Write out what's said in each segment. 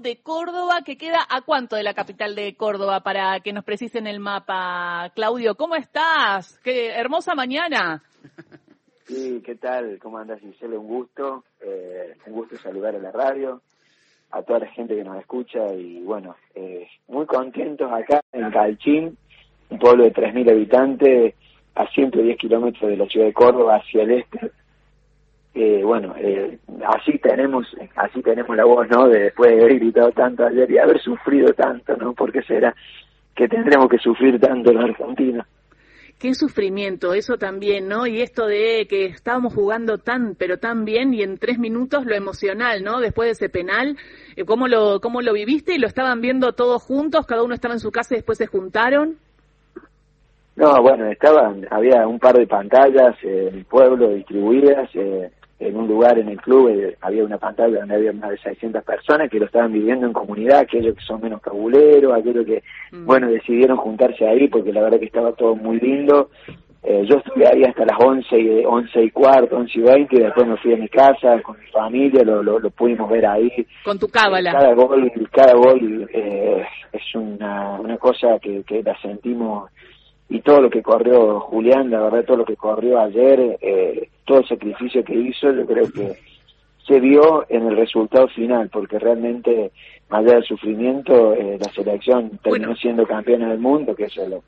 de Córdoba, que queda a cuánto de la capital de Córdoba, para que nos precisen el mapa. Claudio, ¿cómo estás? Qué hermosa mañana. Sí, ¿qué tal? ¿Cómo andas, Giselle? Un gusto. Eh, un gusto saludar a la radio, a toda la gente que nos escucha y bueno, eh, muy contentos acá en Calchín, un pueblo de 3.000 habitantes a 110 kilómetros de la ciudad de Córdoba hacia el este eh, bueno, eh, así tenemos así tenemos la voz, ¿no? De después de haber gritado tanto ayer y haber sufrido tanto, ¿no? ¿Por qué será que tendremos que sufrir tanto en Argentina? Qué sufrimiento, eso también, ¿no? Y esto de que estábamos jugando tan, pero tan bien y en tres minutos lo emocional, ¿no? Después de ese penal, eh, ¿cómo lo, cómo lo viviste? ¿Y lo estaban viendo todos juntos? ¿Cada uno estaba en su casa y después se juntaron? No, bueno, estaban, había un par de pantallas en el pueblo distribuidas, eh, en un lugar en el club eh, había una pantalla donde había más de 600 personas que lo estaban viviendo en comunidad, aquellos que son menos cabuleros, aquellos que, mm. bueno, decidieron juntarse ahí porque la verdad que estaba todo muy lindo. Eh, yo estuve ahí hasta las 11 y, 11 y cuarto, 11 y 20, y después me fui a mi casa con mi familia, lo, lo, pudimos ver ahí. Con tu cábala. Cada gol, cada gol eh, es una, una cosa que, que la sentimos y todo lo que corrió Julián, la verdad, todo lo que corrió ayer, eh, todo el sacrificio que hizo, yo creo que se vio en el resultado final, porque realmente, más allá del sufrimiento, eh, la selección terminó siendo campeona del mundo, que eso es lo,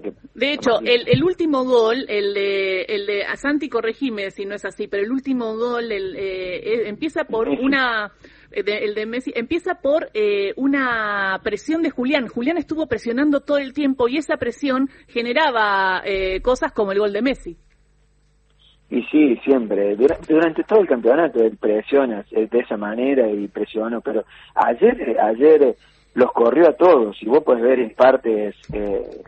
que... De hecho, el, el, último gol, el de, el de Asanti, corregime si no es así, pero el último gol el, eh, empieza por una eh, el de Messi, empieza por eh, una presión de Julián. Julián estuvo presionando todo el tiempo y esa presión generaba eh, cosas como el gol de Messi. Y sí, siempre. Durante, todo el campeonato él presiona de esa manera y presionó, pero ayer, ayer los corrió a todos. Y vos podés ver en partes,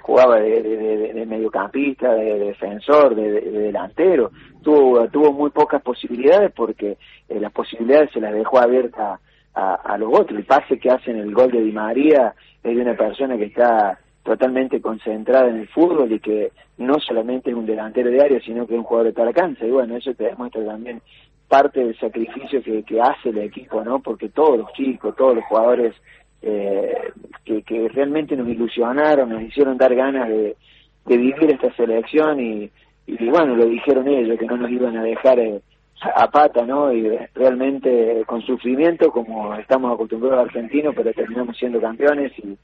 jugaba de, mediocampista, de, defensor, de, delantero. Tuvo, tuvo muy pocas posibilidades porque eh, las posibilidades se las dejó abierta a, los otros. El pase que hacen el gol de Di María es de una persona que está totalmente concentrada en el fútbol y que no solamente es un delantero de área, sino que es un jugador de toda la cancha. Y bueno, eso te demuestra también parte del sacrificio que, que hace el equipo, ¿no? Porque todos los chicos, todos los jugadores eh, que, realmente nos ilusionaron, nos hicieron dar ganas de, de vivir esta selección y, y bueno, lo dijeron ellos, que no nos iban a dejar eh, a pata, ¿no? Y realmente con sufrimiento, como estamos acostumbrados argentinos, pero terminamos siendo campeones y,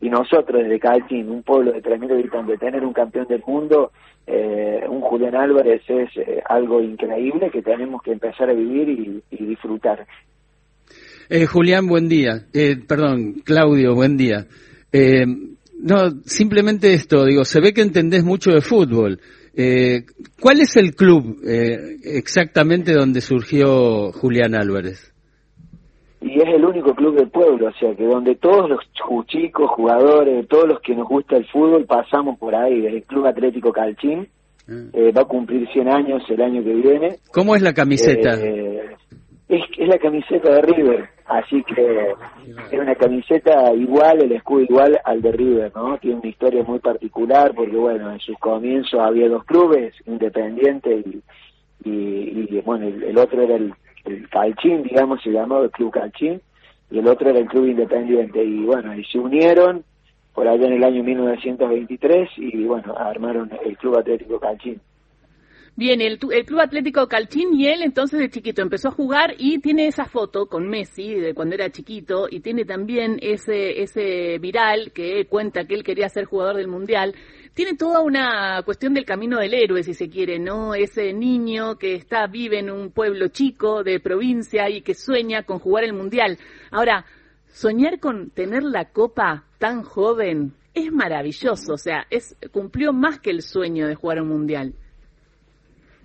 y nosotros desde Calcín, un pueblo de 3.000 habitantes, tener un campeón del mundo, eh, un Julián Álvarez es eh, algo increíble que tenemos que empezar a vivir y disfrutar. Eh, Julián, buen día. Eh, perdón, Claudio, buen día. Eh, no, simplemente esto, digo, se ve que entendés mucho de fútbol. Eh, ¿Cuál es el club eh, exactamente donde surgió Julián Álvarez? Y es el único club del pueblo, o sea que donde todos los chicos, jugadores, todos los que nos gusta el fútbol pasamos por ahí, el Club Atlético Calchín. Ah. Eh, va a cumplir 100 años el año que viene. ¿Cómo es la camiseta? Eh, es, es la camiseta de River, así que es una camiseta igual, el escudo igual al de River, ¿no? Tiene una historia muy particular porque, bueno, en sus comienzos había dos clubes, Independiente y, y, bueno, el, otro era el, el Calchín, digamos, se llamaba el Club Calchín, y el otro era el Club Independiente, y bueno, y se unieron por allá en el año 1923 y bueno, armaron el Club Atlético Calchín. Bien, el, el, Club Atlético Calchín y él entonces de chiquito empezó a jugar y tiene esa foto con Messi de cuando era chiquito y tiene también ese, ese viral que cuenta que él quería ser jugador del Mundial. Tiene toda una cuestión del camino del héroe, si se quiere, ¿no? Ese niño que está, vive en un pueblo chico de provincia y que sueña con jugar el Mundial. Ahora, soñar con tener la copa tan joven es maravilloso, o sea, es, cumplió más que el sueño de jugar un Mundial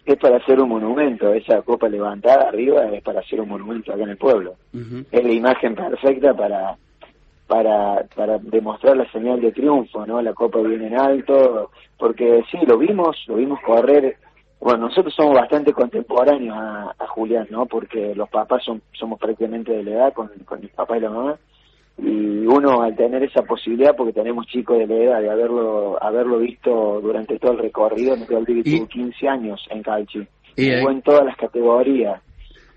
es para hacer un monumento, esa copa levantada arriba es para hacer un monumento acá en el pueblo. Es la imagen perfecta para, para, para demostrar la señal de triunfo, ¿no? La copa viene en alto, porque sí, lo vimos, lo vimos correr. Bueno, nosotros somos bastante contemporáneos a, a Julián, ¿no? Porque los papás son, somos prácticamente de la edad con, con el papá y la mamá y uno al tener esa posibilidad porque tenemos chicos de la edad de haberlo haberlo visto durante todo el recorrido me tuvo 15 años en Calchi jugó en todas las categorías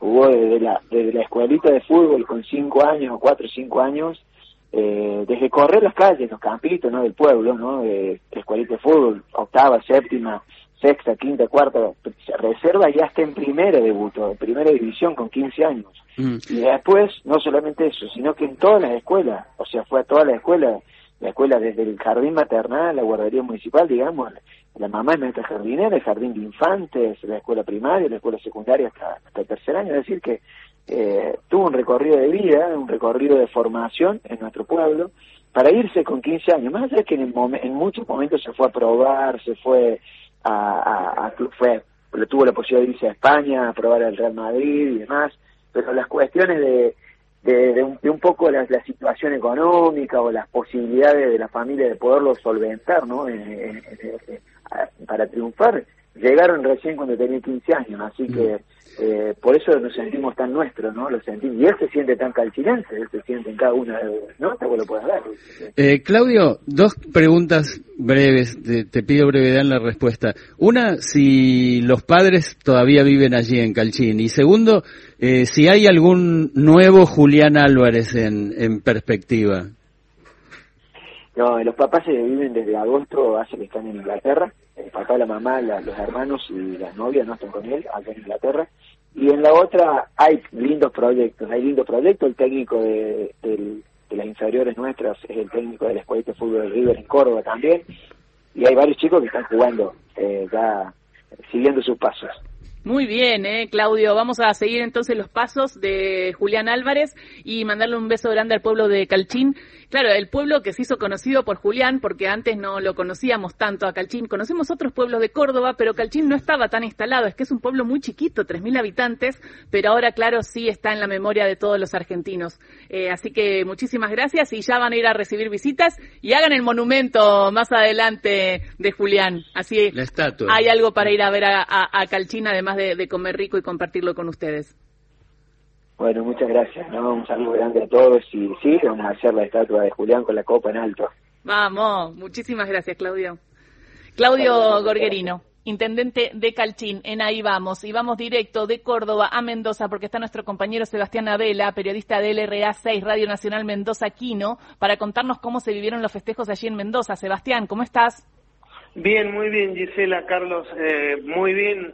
jugó desde la, desde la escuelita de fútbol con cinco años, cuatro o cinco años, eh, desde correr las calles, los campitos, ¿no? Del pueblo, ¿no? De, escuelita de fútbol, octava, séptima, sexta, quinta, cuarta, reserva ya está en primera debutó, en primera división con 15 años. Mm. Y después, no solamente eso, sino que en todas las escuelas, o sea, fue a todas las escuelas, la escuela desde el jardín maternal, la guardería municipal, digamos, la mamá es maestra jardinera, el jardín de infantes, la escuela primaria, la escuela secundaria hasta, hasta el tercer año, es decir que eh, tuvo un recorrido de vida, un recorrido de formación en nuestro pueblo, para irse con 15 años, más allá de que en, en muchos momentos se fue a probar, se fue a, a, fue, tuvo la posibilidad de irse a España, a probar el Real Madrid y demás, pero las cuestiones de, de, un, poco la, situación económica o las posibilidades de la familia de poderlo solventar, ¿no? para triunfar, llegaron recién cuando tenía 15 años, así que eh, por eso nos sentimos tan nuestros, ¿no? Lo sentimos. Y él se siente tan calcinense, él se siente en cada una de ¿no? Te lo puedes dar. Eh, Claudio, dos preguntas breves, te, pido brevedad en la respuesta. Una, si los padres todavía viven allí en Calchín. Y segundo, eh, si hay algún nuevo Julián Álvarez en, en perspectiva. No, los papás se viven desde agosto, hace que están en Inglaterra. El papá, la mamá, los hermanos y las novias no están con él, acá en Inglaterra. Y en la otra hay lindos proyectos, hay lindos proyectos. El técnico de, las inferiores nuestras es el técnico de la de Fútbol de River en Córdoba también. Y hay varios chicos que están jugando, eh, ya siguiendo sus pasos. Muy bien, eh, Claudio. Vamos a seguir entonces los pasos de Julián Álvarez y mandarle un beso grande al pueblo de Calchín. Claro, el pueblo que se hizo conocido por Julián, porque antes no lo conocíamos tanto a Calchín. Conocemos otros pueblos de Córdoba, pero Calchín no estaba tan instalado. Es que es un pueblo muy chiquito, 3.000 habitantes, pero ahora, claro, sí está en la memoria de todos los argentinos. Eh, así que muchísimas gracias y ya van a ir a recibir visitas y hagan el monumento más adelante de Julián. Así la estatua. hay algo para ir a ver a, a Calchín, además de, comer rico y compartirlo con ustedes. Bueno, muchas gracias, ¿no? Un saludo grande a todos y sí, vamos a hacer la estatua de Julián con la copa en alto. Vamos, muchísimas gracias, Claudio. Claudio Gorgerino, intendente de Calchín, en ahí vamos, y vamos directo de Córdoba a Mendoza, porque está nuestro compañero Sebastián Abela, periodista de LRA 6, Radio Nacional Mendoza Quino, para contarnos cómo se vivieron los festejos allí en Mendoza. Sebastián, ¿cómo estás? Bien, muy bien, Gisela, Carlos, eh, muy bien.